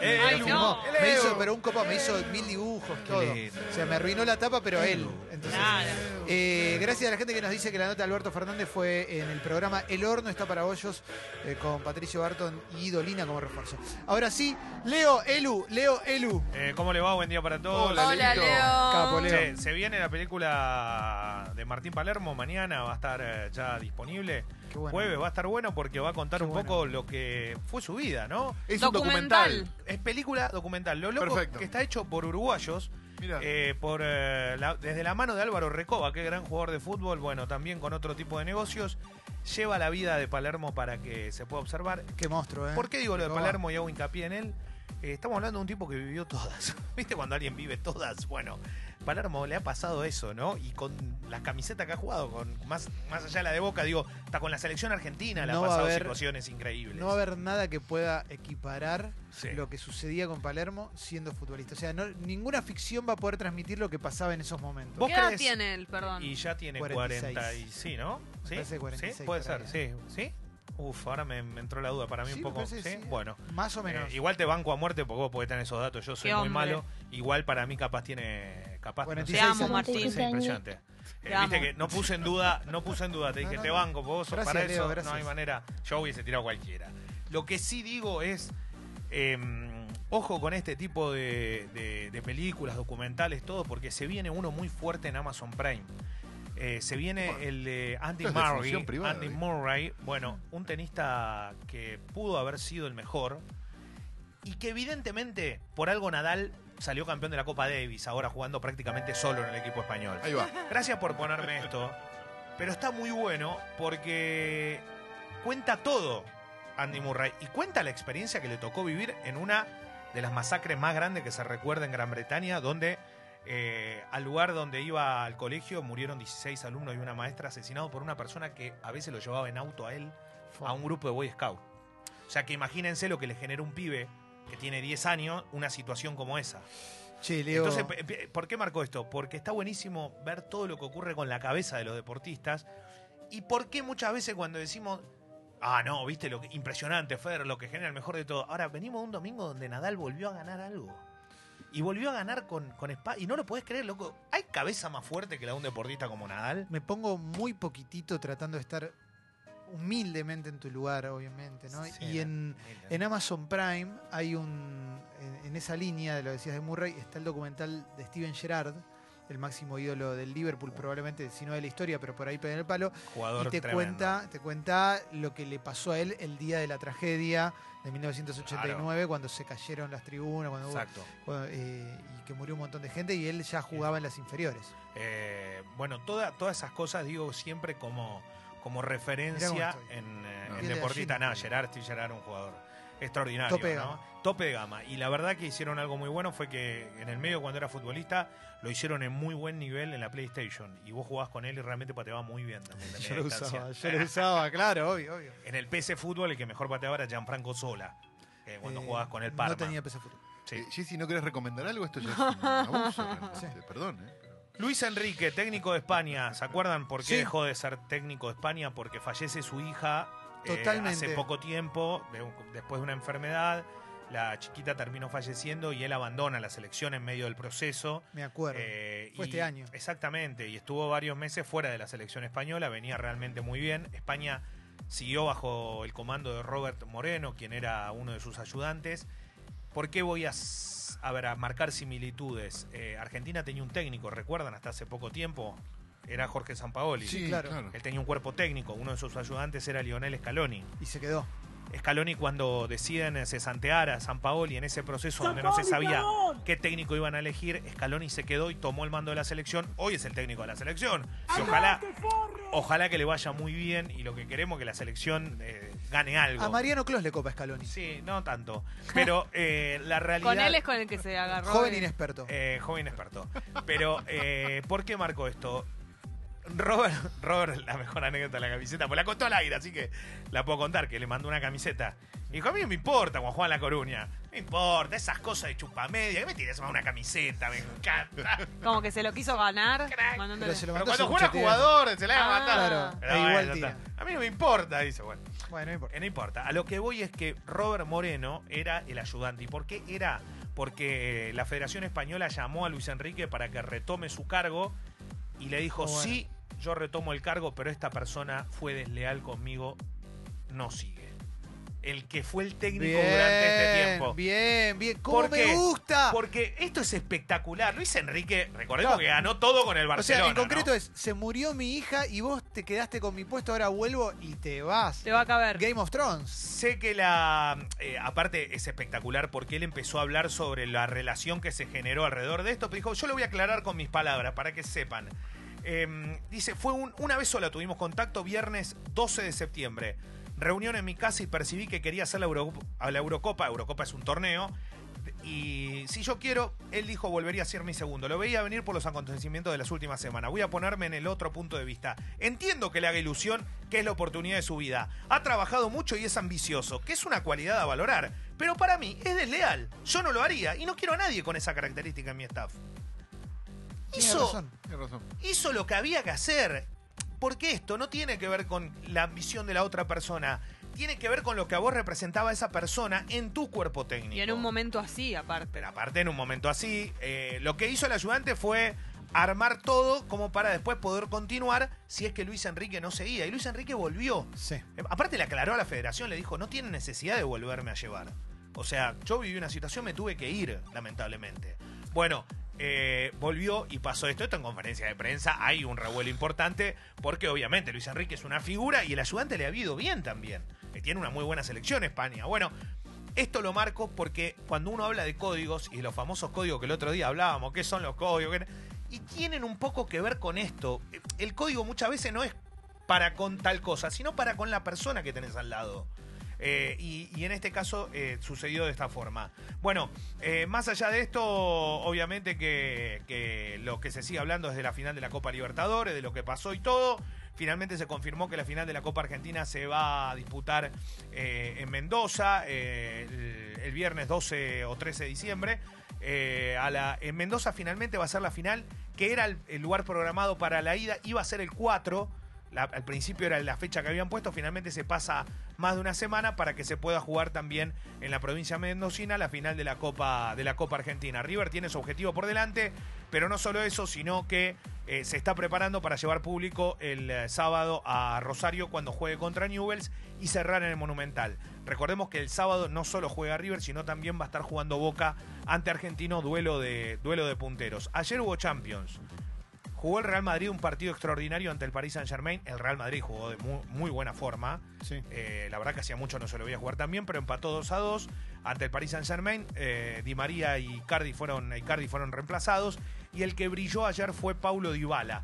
Eh, Ay, no. Me hizo, pero un copa me hizo mil dibujos, todo. O sea, me arruinó la tapa, pero él. Entonces, eh, gracias a la gente que nos dice que la nota de Alberto Fernández fue en el programa El Horno está para bollos eh, con Patricio Barton y Dolina como refuerzo. Ahora sí, Leo Elu, Leo Elu. Eh, ¿Cómo le va? Buen día para todos. Hola, Hola, Leo. Leo. Capo, Leo. Che, se viene la película de Martín Palermo mañana, va a estar eh, ya disponible. Qué bueno. Jueves va a estar bueno porque va a contar Qué un bueno. poco lo que fue su vida, ¿no? Es un Documental. Es película documental. Lo loco Perfecto. que está hecho por uruguayos, Mira. eh, por eh, la- desde la mano de Álvaro Recoba, que gran jugador de fútbol, bueno, también con otro tipo de negocios, lleva la vida de Palermo para que se pueda observar. Qué monstruo, ¿eh? ¿Por qué digo lo de. Palermo y hago hincapié en él? Eh, estamos hablando de un tipo que vivió todas. ¿Viste cuando alguien vive todas? Bueno, Palermo le ha pasado eso, ¿no? Y con las camisetas que ha jugado, con más, más allá de la de Boca, digo, está con la selección argentina, le No ha pasado haber- situaciones increíbles. No va a haber nada que pueda equiparar Sí. lo que sucedía con Palermo siendo futbolista. O sea, no- ninguna ficción va a poder transmitir lo que pasaba en esos momentos. ¿Vos ¿Qué edad tiene él, perdón? Y ya tiene 46. 40 y sí, ¿no? ¿Sí? parece 46 ¿Sí? Puede ser, ahí, sí. ¿Sí? Uf, ahora me, me entró la duda. Para mí Sí, un poco. parece ¿sí? Bueno. Más o menos. Eh, igual te banco a muerte porque vos podés tener esos datos. Yo soy Qué muy hombre. malo. Igual para mí capaz tiene. Capaz, no 46 sé. Te amo, años. Martín. Sí, impresionante. Eh, Te Viste amo. que no puse en duda, no puse en duda, te No, dije, no, te no. banco, vos sos Gracias, para eso, no hay manera. Yo hubiese tirado cualquiera. Lo que sí digo es, eh, ojo con este tipo de, de- de películas, documentales, todo, porque se viene uno muy fuerte en Amazon Prime. Eh, se viene el de Andy es Murray. privada, Andy ¿eh? Murray, bueno, un tenista que pudo haber sido el mejor y que evidentemente por algo Nadal salió campeón de la Copa Davis, ahora jugando prácticamente solo en el equipo español. Ahí va. Gracias por ponerme esto. Pero está muy bueno porque cuenta todo Andy Murray y cuenta la experiencia que le tocó vivir en una de las masacres más grandes que se recuerda en Gran Bretaña, donde eh, al lugar donde iba al colegio murieron 16 alumnos y una maestra asesinados por una persona que a veces lo llevaba en auto a él a un grupo de Boy Scout. O sea que imagínense lo que le genera un pibe que tiene 10 años una situación como esa. Che, Leo. Entonces, ¿por qué marco esto? Porque está buenísimo ver todo lo que ocurre con la cabeza de los deportistas y por qué muchas veces cuando decimos, ah, no, viste lo que impresionante, Fer, lo que genera el mejor de todo. Ahora, venimos de un domingo donde Nadal volvió a ganar algo. Y volvió a ganar con, con Spa. Y no lo podés creer, loco. ¿Hay cabeza más fuerte que la de un deportista como Nadal? me pongo muy poquitito tratando de estar humildemente en tu lugar, obviamente, ¿no? Sí, y en, Amazon Prime hay un. En, en esa línea de lo que decías de Murray está el documental de Steven Gerrard, el máximo ídolo del Liverpool, probablemente, si no de la historia, pero por ahí pega en el palo. Jugador y te tremendo. cuenta, te cuenta lo que le pasó a él el día de la tragedia de 1989, cuando se cayeron las tribunas, cuando hubo- Exacto. cuando, eh, y que murió un montón de gente, y él ya jugaba en las inferiores. Eh, bueno, toda- todas esas cosas digo siempre como, como referencia en, eh, No. en Piel de deportista. No, Gerard, Steve Gerard, un jugador extraordinario. Tope de ¿no? gama. Tope de gama. Y la verdad que hicieron algo muy bueno fue que en el medio, cuando era futbolista, lo hicieron en muy buen nivel en la PlayStation. Y vos jugabás con él y realmente pateaba muy bien también. Yo lo usaba, yo lo usaba, claro, obvio, obvio. En el PC Fútbol, el que mejor pateaba era Gianfranco Sola. que cuando Eh, jugabas con el Parma. No tenía PC Fútbol. Sí. Eh, Jessy, ¿no querés recomendar algo? Esto ya es un abuso. Sí. Perdón, ¿eh? Luis Enrique, técnico de España. ¿Se acuerdan por qué Sí. dejó de ser técnico de España? Porque fallece su hija eh, Totalmente. hace poco tiempo, de después de una enfermedad. La chiquita terminó falleciendo y él abandona la selección en medio del proceso. Me acuerdo. Eh, Fue y- este año. Exactamente, y estuvo varios meses fuera de la selección española, venía realmente muy bien. España siguió bajo el comando de Robert Moreno, quien era uno de sus ayudantes. ¿Por qué voy a, ver, a marcar similitudes? Eh, Argentina tenía un técnico, ¿recuerdan? Hasta hace poco tiempo era Jorge Sampaoli. Sí, claro. Él tenía un cuerpo técnico, uno de sus ayudantes era Lionel Scaloni. Y se quedó. Scaloni cuando deciden cesantear a San Paoli en ese proceso donde no se sabía qué técnico iban a elegir, Scaloni se quedó y tomó el mando de la selección. Hoy es el técnico de la selección. Y ojalá, ojalá que le vaya muy bien y lo que queremos que la selección eh, gane algo. A Mariano Clos le copa Scaloni. Sí, no tanto. Pero eh, la realidad... Con él es con el que se agarró. Joven inexperto. Eh, joven experto. Pero, eh, ¿por qué marco esto? Robert, Robert, la mejor anécdota de la camiseta, pues la contó al aire, así que la puedo contar, que le mandó una camiseta. Y dijo, a mí no me importa cuando juega La Coruña. No me importa, esas cosas de chupamedia. ¿Qué me tienes más una camiseta? Me encanta. Como que se lo quiso ganar. Pero se lo Pero mandó cuando juega jugador, se la va a Ah. matar. Claro, Pero ahí bueno, igual ya tira. está. A mí no me importa, dice, bueno. Bueno, no importa. Eh, No importa. A lo que voy es que Robert Moreno era el ayudante. ¿Y por qué era? Porque la Federación Española llamó a Luis Enrique para que retome su cargo y le dijo, Oh, bueno. sí, yo retomo el cargo, pero esta persona fue desleal conmigo, no sigue. El que fue el técnico durante este tiempo. Bien, bien. ¿Cómo ¿Por me gusta? Porque esto es espectacular. Luis Enrique, recordemos Claro. que ganó todo con el o Barcelona. sea, en concreto ¿no? es, se murió mi hija y vos te quedaste con mi puesto, ahora vuelvo y te vas. Te va a caber. Game of Thrones. Sé que la. eh, aparte es espectacular porque él empezó a hablar sobre la relación que se generó alrededor de esto. Pero dijo: Yo lo voy a aclarar con mis palabras para que sepan. Eh, dice: Fue un- una vez sola tuvimos contacto, viernes 12 de septiembre. Reunión en mi casa y percibí que quería hacer la, la Eurocopa. Eurocopa es un torneo. Y si yo quiero, él dijo volvería a ser mi segundo. Lo veía venir por los acontecimientos de las últimas semanas. Voy a ponerme en el otro punto de vista. Entiendo que le haga ilusión, que es la oportunidad de su vida. Ha trabajado mucho y es ambicioso, que es una cualidad a valorar. Pero para mí es desleal. Yo no lo haría y no quiero a nadie con esa característica en mi staff. Tienes Hizo, razón. hizo lo que había que hacer. Porque esto no tiene que ver con la ambición de la otra persona. Tiene que ver con lo que a vos representaba esa persona en tu cuerpo técnico. Y en un momento así, aparte. Pero aparte, en un momento así, eh, lo que hizo el ayudante fue armar todo como para después poder continuar si es que Luis Enrique no seguía. Y Luis Enrique volvió. Sí. Eh, Aparte le aclaró a la federación, le dijo, no tiene necesidad de volverme a llevar. O sea, yo viví una situación, me tuve que ir, lamentablemente. Bueno, eh, volvió y pasó esto. Esto en conferencia de prensa hay un revuelo importante porque obviamente Luis Enrique es una figura y el ayudante le ha ido bien también. Eh, tiene una muy buena selección España. Bueno, esto lo marco porque cuando uno habla de códigos y los famosos códigos que el otro día hablábamos, ¿qué son los códigos? ¿Qué- Y tienen un poco que ver con esto. El código muchas veces no es para con tal cosa, sino para con la persona que tenés al lado. Eh, y, en este caso eh, sucedió de esta forma. Bueno, eh, más allá de esto, obviamente que, lo que se sigue hablando es de la final de la Copa Libertadores, de lo que pasó y todo. Finalmente se confirmó que la final de la Copa Argentina se va a disputar en Mendoza el, viernes 12 o 13 de diciembre. En Mendoza finalmente va a ser la final, que era el, el lugar programado para la ida, iba a ser el 4. Al principio era la fecha que habían puesto, finalmente se pasa más de una semana para que se pueda jugar también en la provincia mendocina la final de la Copa de la Copa Argentina. River tiene su objetivo por delante, pero no solo eso, sino que eh, se está preparando para llevar público el eh, sábado a Rosario cuando juegue contra Newells y cerrar en el Monumental. Recordemos que el sábado no solo juega River, sino también va a estar jugando Boca ante Argentino, duelo de, duelo de punteros. Ayer hubo Champions. Jugó el Real Madrid un partido extraordinario ante el Paris Saint Germain. El Real Madrid jugó de muy, muy buena forma. Sí. Eh, la verdad que hacía mucho no se lo veía jugar tan bien, pero empató 2 a 2 ante el Paris Saint Germain. Eh, Di María y Cardi fueron, Icardi fueron reemplazados. Y el que brilló ayer fue Paulo Dybala.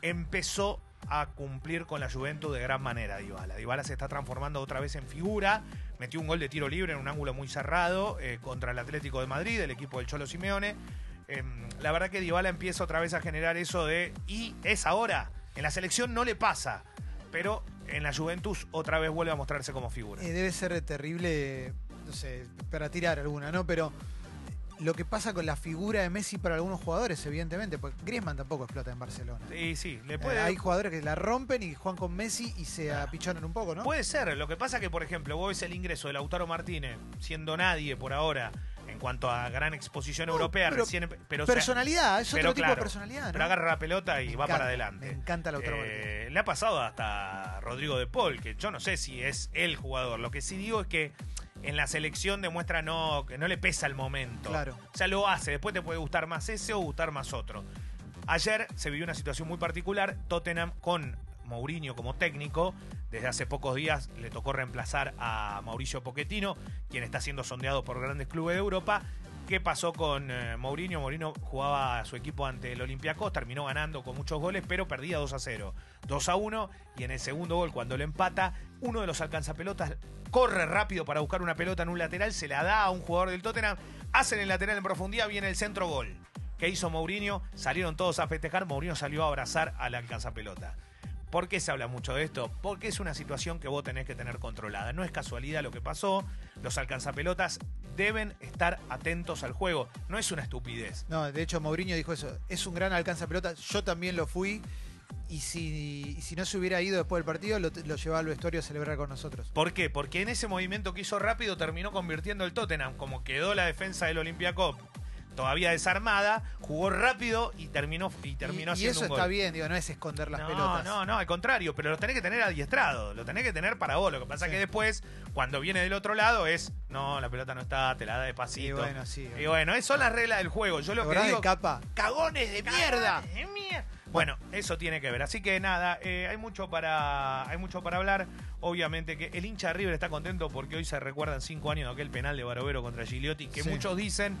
Empezó a cumplir con la Juventus de gran manera Dybala. Dybala se está transformando otra vez en figura. Metió un gol de tiro libre en un ángulo muy cerrado eh, contra el Atlético de Madrid, el equipo del Cholo Simeone. Em, la verdad que Dybala empieza otra vez a generar eso de y es ahora. En la selección no le pasa, pero en la Juventus otra vez vuelve a mostrarse como figura. Eh, debe ser terrible, no sé, para tirar alguna, ¿no? Pero lo que pasa con la figura de Messi para algunos jugadores, evidentemente, porque Griezmann tampoco explota en Barcelona. Sí, sí, le Eh, puede, hay jugadores que la rompen y juegan con Messi y se apichonan un poco, ¿no? puede ser. Lo que pasa que, por ejemplo, vos ves el ingreso de Lautaro Martínez, siendo nadie por ahora cuanto a gran exposición No, europea, pero recién, pero o sea, personalidad, es pero otro tipo claro, de personalidad, ¿no? pero agarra la pelota y Me va encanta, para adelante. Me encanta Lautaro Martínez. Eh, le ha pasado hasta Rodrigo de Paul, que yo no sé si es el jugador. Lo que sí digo es que en la selección demuestra no, que no le pesa el momento. Claro. O sea, lo hace. Después te puede gustar más ese o gustar más otro. Ayer se vivió una situación muy particular. Tottenham con Mourinho como técnico. Desde hace pocos días le tocó reemplazar a Mauricio Pochettino, quien está siendo sondeado por grandes clubes de Europa. ¿Qué pasó con eh, Mourinho? Mourinho jugaba a su equipo ante el Olympiacos, terminó ganando con muchos goles, pero perdía 2 a 0. 2 a 1 y en el segundo gol, cuando lo empata, uno de los alcanzapelotas corre rápido para buscar una pelota en un lateral, se la da a un jugador del Tottenham, hacen el lateral en profundidad, viene el centro gol. ¿Qué hizo Mourinho? Salieron todos a festejar, Mourinho salió a abrazar al alcanzapelota. ¿Por qué se habla mucho de esto? Porque es una situación que vos tenés que tener controlada. No es casualidad lo que pasó. Los alcanzapelotas deben estar atentos al juego. No es una estupidez. No, de hecho Mourinho dijo eso. Es un gran alcanza pelota. Yo también lo fui. Y si, y si no se hubiera ido después del partido, lo, lo llevaba al vestuario a celebrar con nosotros. ¿Por qué? Porque en ese movimiento que hizo rápido terminó convirtiendo el Tottenham. Como quedó la defensa del Olympiacos todavía desarmada, jugó rápido y terminó, y terminó y, y haciendo eso un gol. está bien, digo, no es esconder las no, pelotas. No, no, al contrario, pero lo tenés que tener adiestrado, lo tenés que tener para vos. Lo que pasa Sí. que después, cuando viene del otro lado, es, no, la pelota no está, te la da Y despacito. bueno, sí. Y bueno, esas son las reglas del juego. Yo lo ¿Te que digo, de capa? cagones de mierda. de mierda. Bueno, eso tiene que ver. Así que nada, eh, hay mucho para hay mucho para hablar. Obviamente que el hincha de River está contento porque hoy se recuerdan cinco años de aquel penal de Barovero contra Gigliotti, que Sí. muchos dicen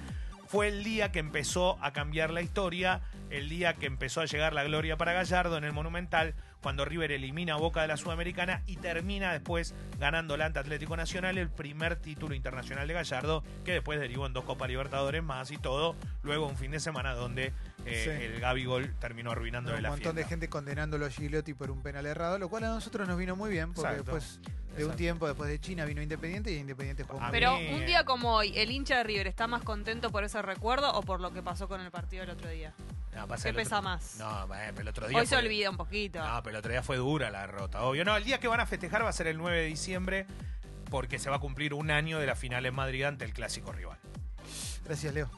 fue el día que empezó a cambiar la historia, el día que empezó a llegar la gloria para Gallardo en el Monumental, cuando River elimina a Boca de la Sudamericana y termina después ganando el ante Atlético Nacional, el primer título internacional de Gallardo, que después derivó en dos Copas Libertadores más y todo, luego un fin de semana donde eh, Sí. el Gabigol terminó arruinándole un la montón de fiesta. gente condenándolo a Gigliotti por un penal errado, lo cual a nosotros nos vino muy bien, porque Exacto. después de un tiempo, después de China, vino Independiente y Independiente jugó Pero mí, un día como hoy, ¿el hincha de River está más contento por ese recuerdo o por lo que pasó con el partido el otro día? No, pasa ¿Qué otro- pesa más? No, eh, pero el otro día Hoy se olvida un poquito. No, pero el otro día fue dura la derrota, obvio. No, el día que van a festejar va a ser el 9 de diciembre porque se va a cumplir un año de la final en Madrid ante el clásico rival. Gracias, Leo.